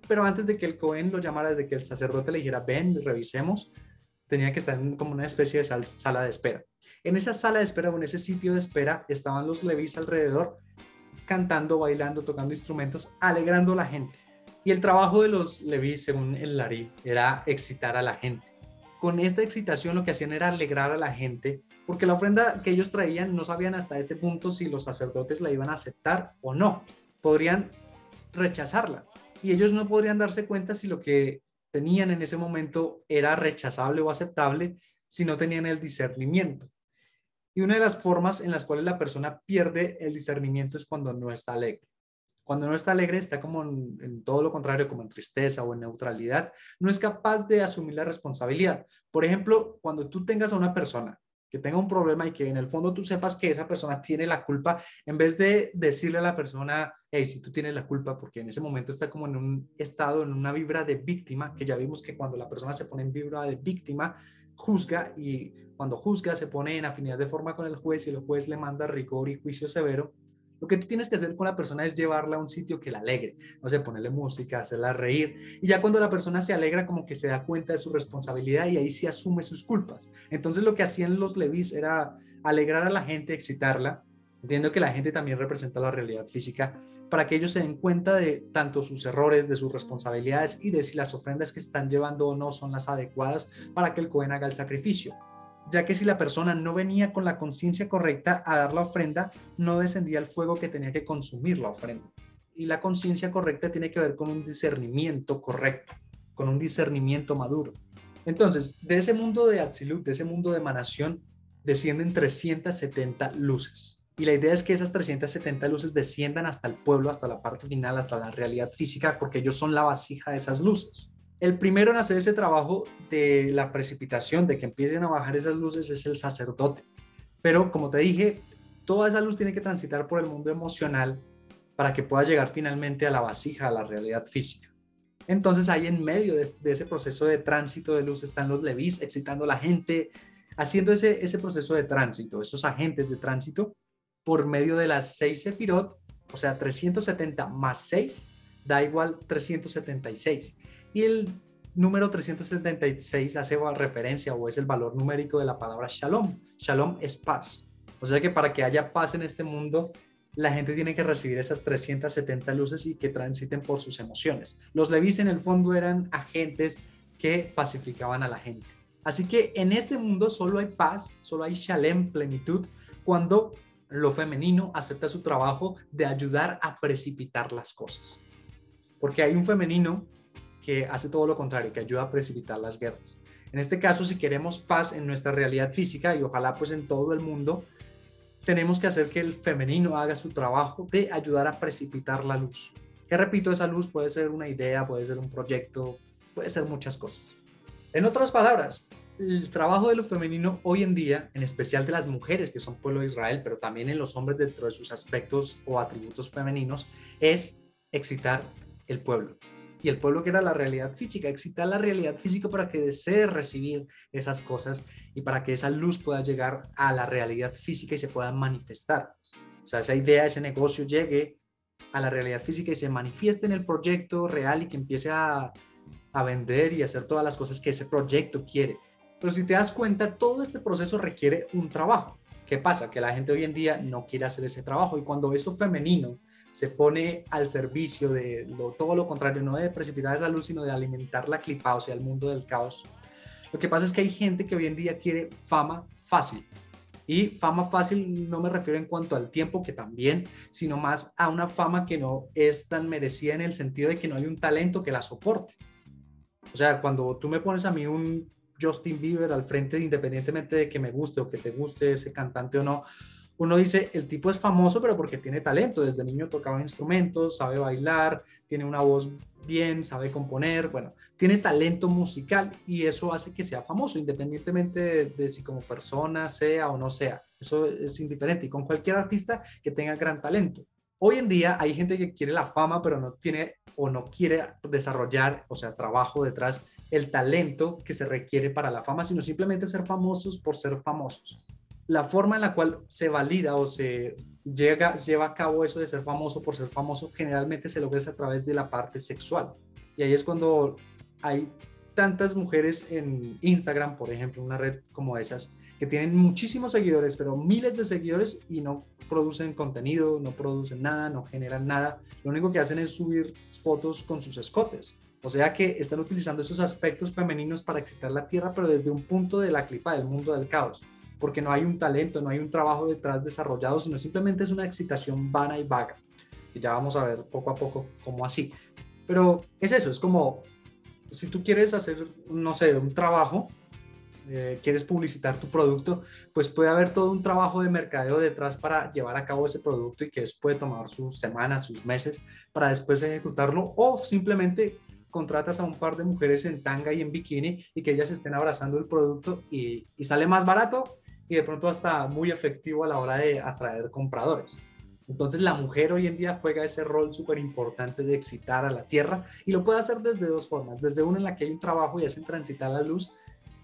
pero antes de que el Cohen lo llamara, desde que el sacerdote le dijera, ven, revisemos, tenía que estar en como una especie de sala de espera. En esa sala de espera o en ese sitio de espera estaban los levis alrededor cantando, bailando, tocando instrumentos, alegrando a la gente. Y el trabajo de los levis, según el Larí, era excitar a la gente. Con esta excitación lo que hacían era alegrar a la gente, porque la ofrenda que ellos traían no sabían hasta este punto si los sacerdotes la iban a aceptar o no. Podrían rechazarla. Y ellos no podrían darse cuenta si lo que tenían en ese momento era rechazable o aceptable si no tenían el discernimiento. Y una de las formas en las cuales la persona pierde el discernimiento es cuando no está alegre. Cuando no está alegre está como en, todo lo contrario, como en tristeza o en neutralidad, no es capaz de asumir la responsabilidad. Por ejemplo, cuando tú tengas a una persona que tenga un problema y que en el fondo tú sepas que esa persona tiene la culpa, en vez de decirle a la persona, hey, si tú tienes la culpa, porque en ese momento está como en un estado, en una vibra de víctima, que ya vimos que cuando la persona se pone en vibra de víctima, juzga y cuando juzga se pone en afinidad de forma con el juez y el juez le manda rigor y juicio severo, lo que tú tienes que hacer con la persona es llevarla a un sitio que la alegre, no sé, ponerle música, hacerla reír. Y ya cuando la persona se alegra, como que se da cuenta de su responsabilidad y ahí sí asume sus culpas. Entonces lo que hacían los levis era alegrar a la gente, excitarla, entiendo que la gente también representa la realidad física, para que ellos se den cuenta de tanto sus errores, de sus responsabilidades y de si las ofrendas que están llevando o no son las adecuadas para que el Cohen haga el sacrificio ya que si la persona no venía con la conciencia correcta a dar la ofrenda, no descendía el fuego que tenía que consumir la ofrenda. Y la conciencia correcta tiene que ver con un discernimiento correcto, con un discernimiento maduro. Entonces, de ese mundo de Atzilut, de ese mundo de emanación, descienden 370 luces. Y la idea es que esas 370 luces desciendan hasta el pueblo, hasta la parte final, hasta la realidad física, porque ellos son la vasija de esas luces. El primero en hacer ese trabajo de la precipitación, de que empiecen a bajar esas luces, es el sacerdote. Pero como te dije, toda esa luz tiene que transitar por el mundo emocional para que pueda llegar finalmente a la vasija, a la realidad física. Entonces ahí en medio de, ese proceso de tránsito de luz están los levis excitando a la gente, haciendo ese, ese proceso de tránsito, esos agentes de tránsito por medio de las seis sefirot, o sea, 370 más 6 da igual 376. Y el número 376 hace referencia o es el valor numérico de la palabra shalom. Shalom es paz. O sea que para que haya paz en este mundo, la gente tiene que recibir esas 370 luces y que transiten por sus emociones. Los levis en el fondo eran agentes que pacificaban a la gente. Así que en este mundo solo hay paz, solo hay shalem, plenitud, cuando lo femenino acepta su trabajo de ayudar a precipitar las cosas. Porque hay un femenino que hace todo lo contrario, que ayuda a precipitar las guerras. En este caso, si queremos paz en nuestra realidad física y ojalá pues en todo el mundo, tenemos que hacer que el femenino haga su trabajo de ayudar a precipitar la luz. Que repito, esa luz puede ser una idea, puede ser un proyecto, puede ser muchas cosas. En otras palabras, el trabajo de lo femenino hoy en día, en especial de las mujeres que son pueblo de Israel, pero también en los hombres dentro de sus aspectos o atributos femeninos, es excitar el pueblo. Y el pueblo que era la realidad física, excitar la realidad física para que desee recibir esas cosas y para que esa luz pueda llegar a la realidad física y se pueda manifestar. O sea, esa idea, ese negocio llegue a la realidad física y se manifieste en el proyecto real y que empiece a, a vender y hacer todas las cosas que ese proyecto quiere. Pero si te das cuenta, todo este proceso requiere un trabajo. ¿Qué pasa? Que la gente hoy en día no quiere hacer ese trabajo y cuando eso femenino se pone al servicio de todo lo contrario, no de precipitar esa luz, sino de alimentar la clipa, o sea, el mundo del caos. Lo que pasa es que hay gente que hoy en día quiere fama fácil. Y fama fácil no me refiero en cuanto al tiempo, que también, sino más a una fama que no es tan merecida en el sentido de que no hay un talento que la soporte. O sea, cuando tú me pones a mí un Justin Bieber al frente, independientemente de que me guste o que te guste ese cantante o no, uno dice, el tipo es famoso, pero porque tiene talento. Desde niño tocaba instrumentos, sabe bailar, tiene una voz bien, sabe componer, bueno, tiene talento musical y eso hace que sea famoso, independientemente de, si como persona sea o no sea. Eso es indiferente y con cualquier artista que tenga gran talento. Hoy en día hay gente que quiere la fama, pero no tiene o no quiere desarrollar, o sea, trabajo detrás, el talento que se requiere para la fama, sino simplemente ser famosos por ser famosos. La forma en la cual se valida o se llega, lleva a cabo eso de ser famoso por ser famoso, generalmente se logra a través de la parte sexual. Y ahí es cuando hay tantas mujeres en Instagram, por ejemplo, una red como esas, que tienen muchísimos seguidores, pero miles de seguidores y no producen contenido, no producen nada, no generan nada. Lo único que hacen es subir fotos con sus escotes. O sea que están utilizando esos aspectos femeninos para excitar la tierra, pero desde un punto de la clipa del mundo del caos. Porque no hay un talento, no hay un trabajo detrás desarrollado, sino simplemente es una excitación vana y vaga. Y ya vamos a ver poco a poco cómo así. Pero es eso, es como si tú quieres hacer, no sé, un trabajo, eh, quieres publicitar tu producto, pues puede haber todo un trabajo de mercadeo detrás para llevar a cabo ese producto y que eso puede tomar sus semanas, sus meses para después ejecutarlo o simplemente contratas a un par de mujeres en tanga y en bikini y que ellas estén abrazando el producto y, y sale más barato y de pronto hasta muy efectivo a la hora de atraer compradores. Entonces la mujer hoy en día juega ese rol súper importante de excitar a la tierra y lo puede hacer desde dos formas. Desde una en la que hay un trabajo y hacen transitar la luz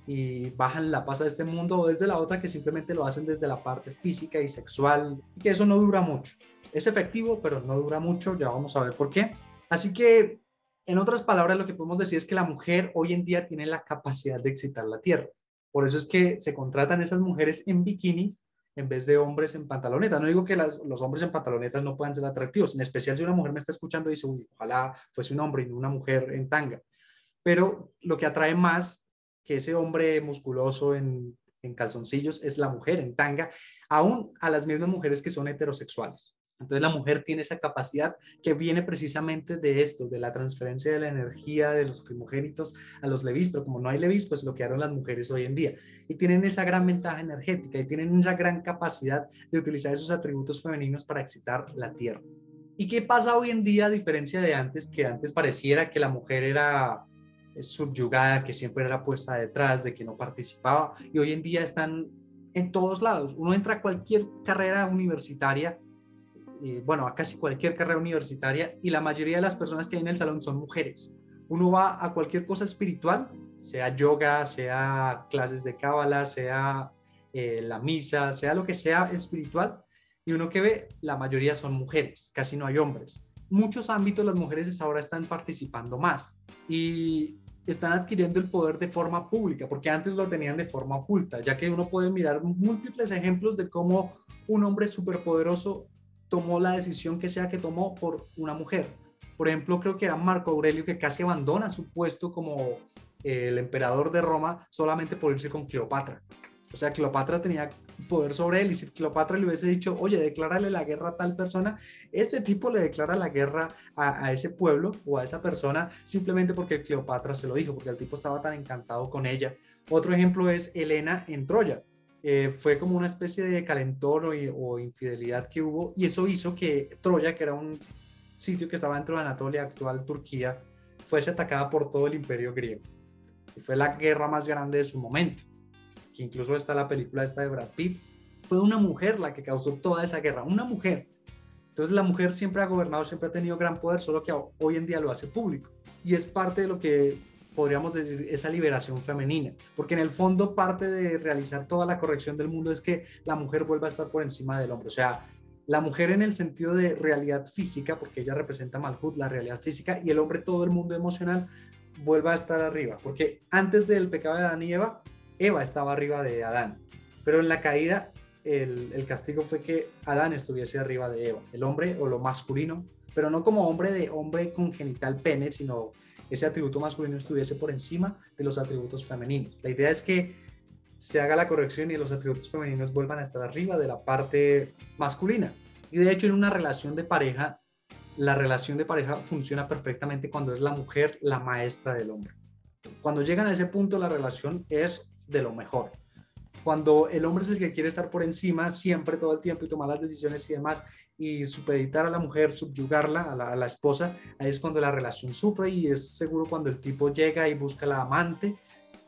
y bajan la paz de este mundo o desde la otra que simplemente lo hacen desde la parte física y sexual y que eso no dura mucho. Es efectivo, pero no dura mucho, ya vamos a ver por qué. Así que, en otras palabras, lo que podemos decir es que la mujer hoy en día tiene la capacidad de excitar la tierra. Por eso es que se contratan esas mujeres en bikinis en vez de hombres en pantalonetas. No digo que los hombres en pantalonetas no puedan ser atractivos, en especial si una mujer me está escuchando y dice, ojalá fuese un hombre y no una mujer en tanga. Pero lo que atrae más que ese hombre musculoso en, en calzoncillos es la mujer en tanga, aún a las mismas mujeres que son heterosexuales. Entonces la mujer tiene esa capacidad que viene precisamente de esto, de la transferencia de la energía de los primogénitos a los levis, pero como no hay levis, pues lo que harán las mujeres hoy en día. Y tienen esa gran ventaja energética y tienen esa gran capacidad de utilizar esos atributos femeninos para excitar la tierra. ¿Y qué pasa hoy en día a diferencia de antes, que antes pareciera que la mujer era subyugada, que siempre era puesta detrás, de que no participaba, y hoy en día están en todos lados. Uno entra a cualquier carrera universitaria bueno, a casi cualquier carrera universitaria y la mayoría de las personas que hay en el salón son mujeres. Uno va a cualquier cosa espiritual, sea yoga, sea clases de cábala, sea eh, la misa, sea lo que sea espiritual, y uno que ve, la mayoría son mujeres, casi no hay hombres. Muchos ámbitos las mujeres ahora están participando más y están adquiriendo el poder de forma pública, porque antes lo tenían de forma oculta, ya que uno puede mirar múltiples ejemplos de cómo un hombre superpoderoso tomó la decisión que sea que tomó por una mujer. Por ejemplo, creo que era Marco Aurelio que casi abandona su puesto como eh, el emperador de Roma solamente por irse con Cleopatra. O sea, Cleopatra tenía poder sobre él y si Cleopatra le hubiese dicho, oye, declárale la guerra a tal persona, este tipo le declara la guerra a, a, ese pueblo o a esa persona simplemente porque Cleopatra se lo dijo, porque el tipo estaba tan encantado con ella. Otro ejemplo es Helena en Troya. Eh, fue como una especie de calentón o, infidelidad que hubo y eso hizo que Troya, que era un sitio que estaba dentro de Anatolia, actual Turquía, fuese atacada por todo el imperio griego. y fue la guerra más grande de su momento, que incluso está la película esta de Brad Pitt, fue una mujer la que causó toda esa guerra, una mujer. Entonces la mujer siempre ha gobernado, siempre ha tenido gran poder, solo que hoy en día lo hace público. Y es parte de lo que podríamos decir esa liberación femenina, porque en el fondo parte de realizar toda la corrección del mundo es que la mujer vuelva a estar por encima del hombre. O sea, la mujer en el sentido de realidad física, porque ella representa Malhut, la realidad física, y el hombre todo el mundo emocional vuelva a estar arriba, porque antes del pecado de Adán y Eva, Eva estaba arriba de Adán, pero en la caída el, castigo fue que Adán estuviese arriba de Eva, el hombre o lo masculino, pero no como hombre de hombre con genital pene, sino ese atributo masculino estuviese por encima de los atributos femeninos. La idea es que se haga la corrección y los atributos femeninos vuelvan a estar arriba de la parte masculina. Y de hecho en una relación de pareja, la relación de pareja funciona perfectamente cuando es la mujer la maestra del hombre. Cuando llegan a ese punto la relación es de lo mejor. Cuando el hombre es el que quiere estar por encima siempre, todo el tiempo y tomar las decisiones y demás, y supeditar a la mujer, subyugarla, a la, esposa, ahí es cuando la relación sufre y es seguro cuando el tipo llega y busca la amante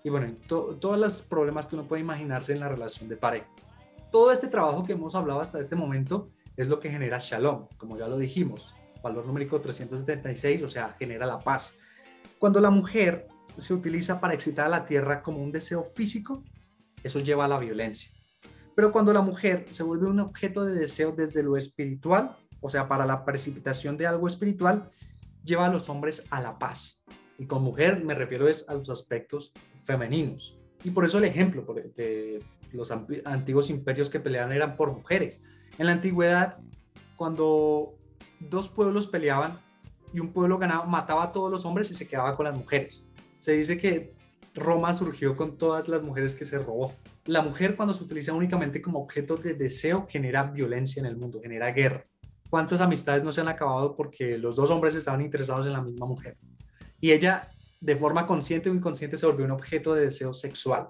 y bueno, todos los problemas que uno puede imaginarse en la relación de pareja. Todo este trabajo que hemos hablado hasta este momento es lo que genera shalom, como ya lo dijimos, valor numérico 376, o sea, genera la paz. Cuando la mujer se utiliza para excitar a la tierra como un deseo físico, eso lleva a la violencia. Pero cuando la mujer se vuelve un objeto de deseo desde lo espiritual, o sea, para la precipitación de algo espiritual, lleva a los hombres a la paz. Y con mujer me refiero es a los aspectos femeninos. Y por eso el ejemplo de los antiguos imperios que peleaban eran por mujeres. En la antigüedad, cuando dos pueblos peleaban y un pueblo ganaba, mataba a todos los hombres y se quedaba con las mujeres. Se dice que Roma surgió con todas las mujeres que se robó. La mujer cuando se utiliza únicamente como objeto de deseo genera violencia en el mundo, genera guerra. ¿Cuántas amistades no se han acabado porque los dos hombres estaban interesados en la misma mujer? Y ella de forma consciente o inconsciente se volvió un objeto de deseo sexual,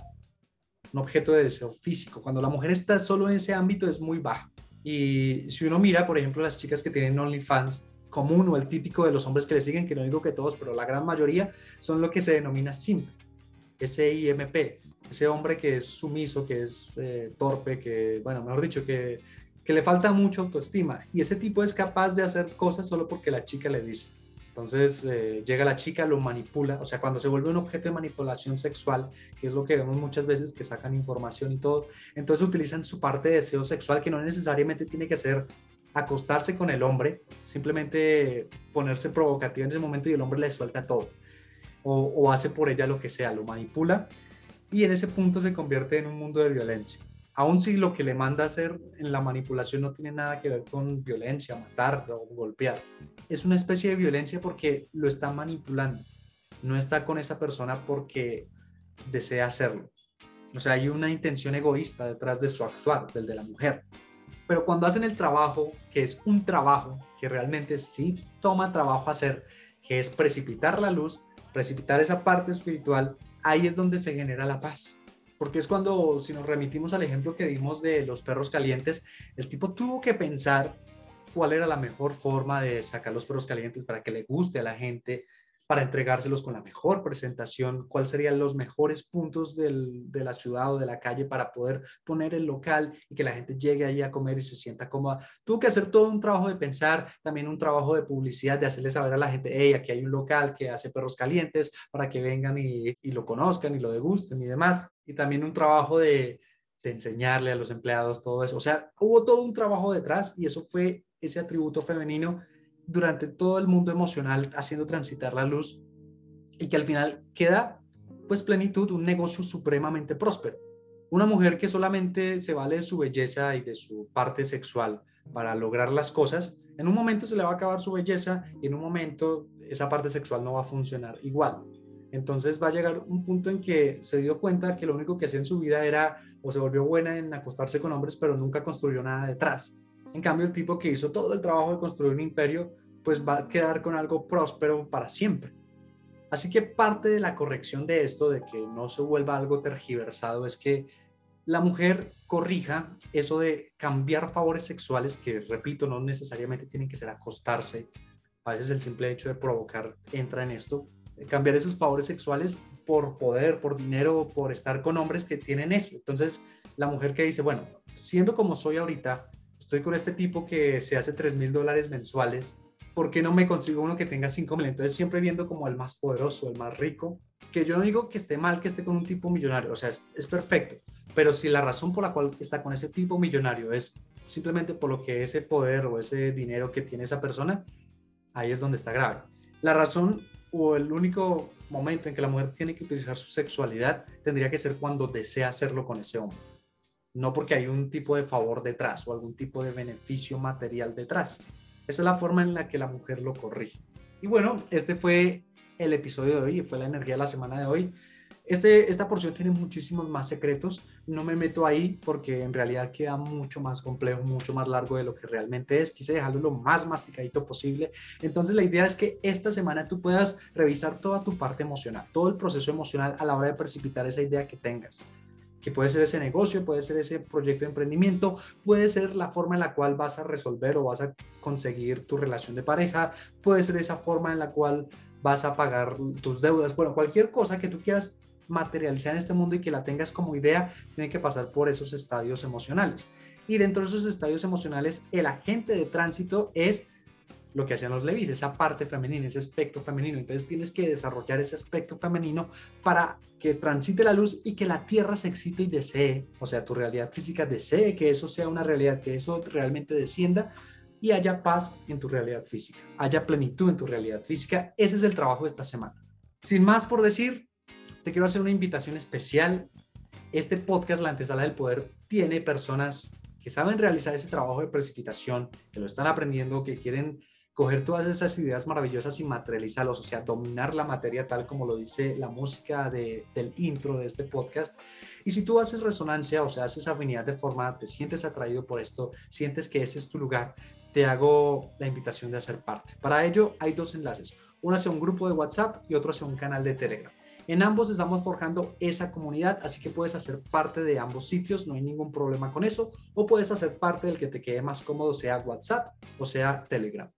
un objeto de deseo físico. Cuando la mujer está solo en ese ámbito es muy baja. Y si uno mira, por ejemplo, las chicas que tienen OnlyFans, común o el típico de los hombres que le siguen, que no digo que todos, pero la gran mayoría, son lo que se denomina simp, S-I-M-P, ese hombre que es sumiso, que es eh, torpe, que, bueno, mejor dicho, que, que le falta mucho autoestima. Y ese tipo es capaz de hacer cosas solo porque la chica le dice. Entonces eh, llega la chica, lo manipula, o sea, cuando se vuelve un objeto de manipulación sexual, que es lo que vemos muchas veces que sacan información y todo, entonces utilizan su parte de deseo sexual que no necesariamente tiene que ser acostarse con el hombre, simplemente ponerse provocativa en ese momento y el hombre le suelta todo, o, hace por ella lo que sea, lo manipula y en ese punto se convierte en un mundo de violencia aun si lo que le manda hacer en la manipulación no tiene nada que ver con violencia, matar o golpear. Es una especie de violencia porque lo está manipulando. No está con esa persona porque desea hacerlo. O sea, hay una intención egoísta detrás de su actuar, del de la mujer. Pero cuando hacen el trabajo, que es un trabajo que realmente sí toma trabajo hacer, que es precipitar la luz, precipitar esa parte espiritual, ahí es donde se genera la paz. Porque es cuando, si nos remitimos al ejemplo que dimos de los perros calientes, el tipo tuvo que pensar cuál era la mejor forma de sacar los perros calientes para que le guste a la gente, para entregárselos con la mejor presentación, cuáles serían los mejores puntos del, de la ciudad o de la calle para poder poner el local y que la gente llegue allí a comer y se sienta cómoda. Tuvo que hacer todo un trabajo de pensar, también un trabajo de publicidad, de hacerle saber a la gente, hey, aquí hay un local que hace perros calientes para que vengan y, y lo conozcan y lo degusten y demás. Y también un trabajo de, de enseñarle a los empleados todo eso. O sea, hubo todo un trabajo detrás y eso fue ese atributo femenino durante todo el mundo emocional haciendo transitar la luz y que al final queda pues plenitud, un negocio supremamente próspero. Una mujer que solamente se vale de su belleza y de su parte sexual para lograr las cosas, en un momento se le va a acabar su belleza y en un momento esa parte sexual no va a funcionar igual. Entonces va a llegar un punto en que se dio cuenta que lo único que hacía en su vida era o se volvió buena en acostarse con hombres, pero nunca construyó nada detrás. En cambio, el tipo que hizo todo el trabajo de construir un imperio, pues va a quedar con algo próspero para siempre. Así que parte de la corrección de esto, de que no se vuelva algo tergiversado, es que la mujer corrija eso de cambiar favores sexuales, que repito, no necesariamente tienen que ser acostarse. A veces el simple hecho de provocar entra en esto, cambiar esos favores sexuales por poder, por dinero, por estar con hombres que tienen eso. Entonces, la mujer que dice, bueno, siendo como soy ahorita, estoy con este tipo que se hace 3 mil dólares mensuales, ¿por qué no me consigo uno que tenga 5 mil? Entonces, siempre viendo como el más poderoso, el más rico, que yo no digo que esté mal que esté con un tipo millonario, o sea, es, es perfecto, pero si la razón por la cual está con ese tipo millonario es simplemente por lo que ese poder o ese dinero que tiene esa persona, ahí es donde está grave. La razón o el único momento en que la mujer tiene que utilizar su sexualidad tendría que ser cuando desea hacerlo con ese hombre. No porque hay un tipo de favor detrás o algún tipo de beneficio material detrás. Esa es la forma en la que la mujer lo corrige. Y bueno, este fue el episodio de hoy, fue la energía de la semana de hoy. Este, esta porción tiene muchísimos más secretos. No me meto ahí porque en realidad queda mucho más complejo, mucho más largo de lo que realmente es. Quise dejarlo lo más masticadito posible. Entonces la idea es que esta semana tú puedas revisar toda tu parte emocional, todo el proceso emocional a la hora de precipitar esa idea que tengas que puede ser ese negocio, puede ser ese proyecto de emprendimiento, puede ser la forma en la cual vas a resolver o vas a conseguir tu relación de pareja, puede ser esa forma en la cual vas a pagar tus deudas, bueno, cualquier cosa que tú quieras materializar en este mundo y que la tengas como idea, tiene que pasar por esos estadios emocionales. Y dentro de esos estadios emocionales, el agente de tránsito es lo que hacían los Levis, esa parte femenina, ese aspecto femenino. Entonces tienes que desarrollar ese aspecto femenino para que transite la luz y que la tierra se excite y desee, o sea, tu realidad física desee que eso sea una realidad, que eso realmente descienda y haya paz en tu realidad física, haya plenitud en tu realidad física. Ese es el trabajo de esta semana. Sin más por decir, te quiero hacer una invitación especial. Este podcast, La Antesala del Poder, tiene personas que saben realizar ese trabajo de precipitación, que lo están aprendiendo, que quieren coger todas esas ideas maravillosas y materializarlas, o sea, dominar la materia tal como lo dice la música del intro de este podcast. Y si tú haces resonancia, o sea, haces afinidad de forma, te sientes atraído por esto, sientes que ese es tu lugar, te hago la invitación de hacer parte. Para ello hay dos enlaces, uno hacia un grupo de WhatsApp y otro hacia un canal de Telegram. En ambos estamos forjando esa comunidad, así que puedes hacer parte de ambos sitios, no hay ningún problema con eso, o puedes hacer parte del que te quede más cómodo, sea WhatsApp o sea Telegram.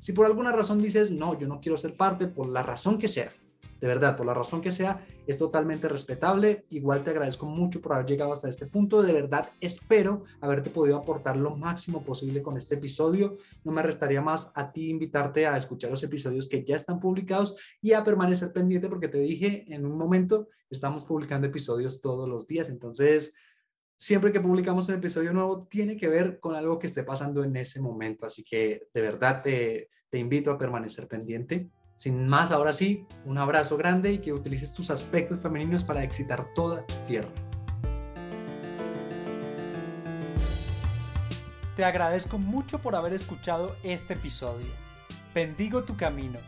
Si por alguna razón dices, no, yo no quiero ser parte, por la razón que sea, de verdad, por la razón que sea, es totalmente respetable. Igual te agradezco mucho por haber llegado hasta este punto. De verdad, espero haberte podido aportar lo máximo posible con este episodio. No me restaría más a ti invitarte a escuchar los episodios que ya están publicados y a permanecer pendiente porque te dije en un momento, estamos publicando episodios todos los días. Entonces, siempre que publicamos un episodio nuevo tiene que ver con algo que esté pasando en ese momento. Así que de verdad te, invito a permanecer pendiente. Sin más, ahora sí, un abrazo grande y que utilices tus aspectos femeninos para excitar toda tierra. Te agradezco mucho por haber escuchado este episodio. Bendigo tu camino.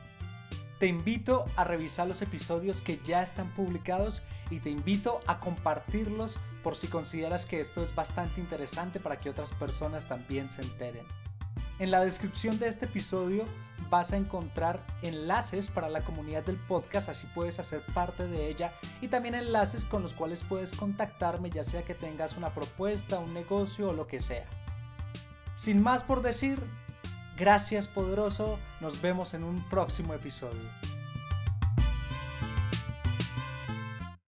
Te invito a revisar los episodios que ya están publicados y te invito a compartirlos por si consideras que esto es bastante interesante para que otras personas también se enteren. En la descripción de este episodio vas a encontrar enlaces para la comunidad del podcast, así puedes hacer parte de ella y también enlaces con los cuales puedes contactarme ya sea que tengas una propuesta, un negocio o lo que sea. Sin más por decir, gracias poderoso, nos vemos en un próximo episodio.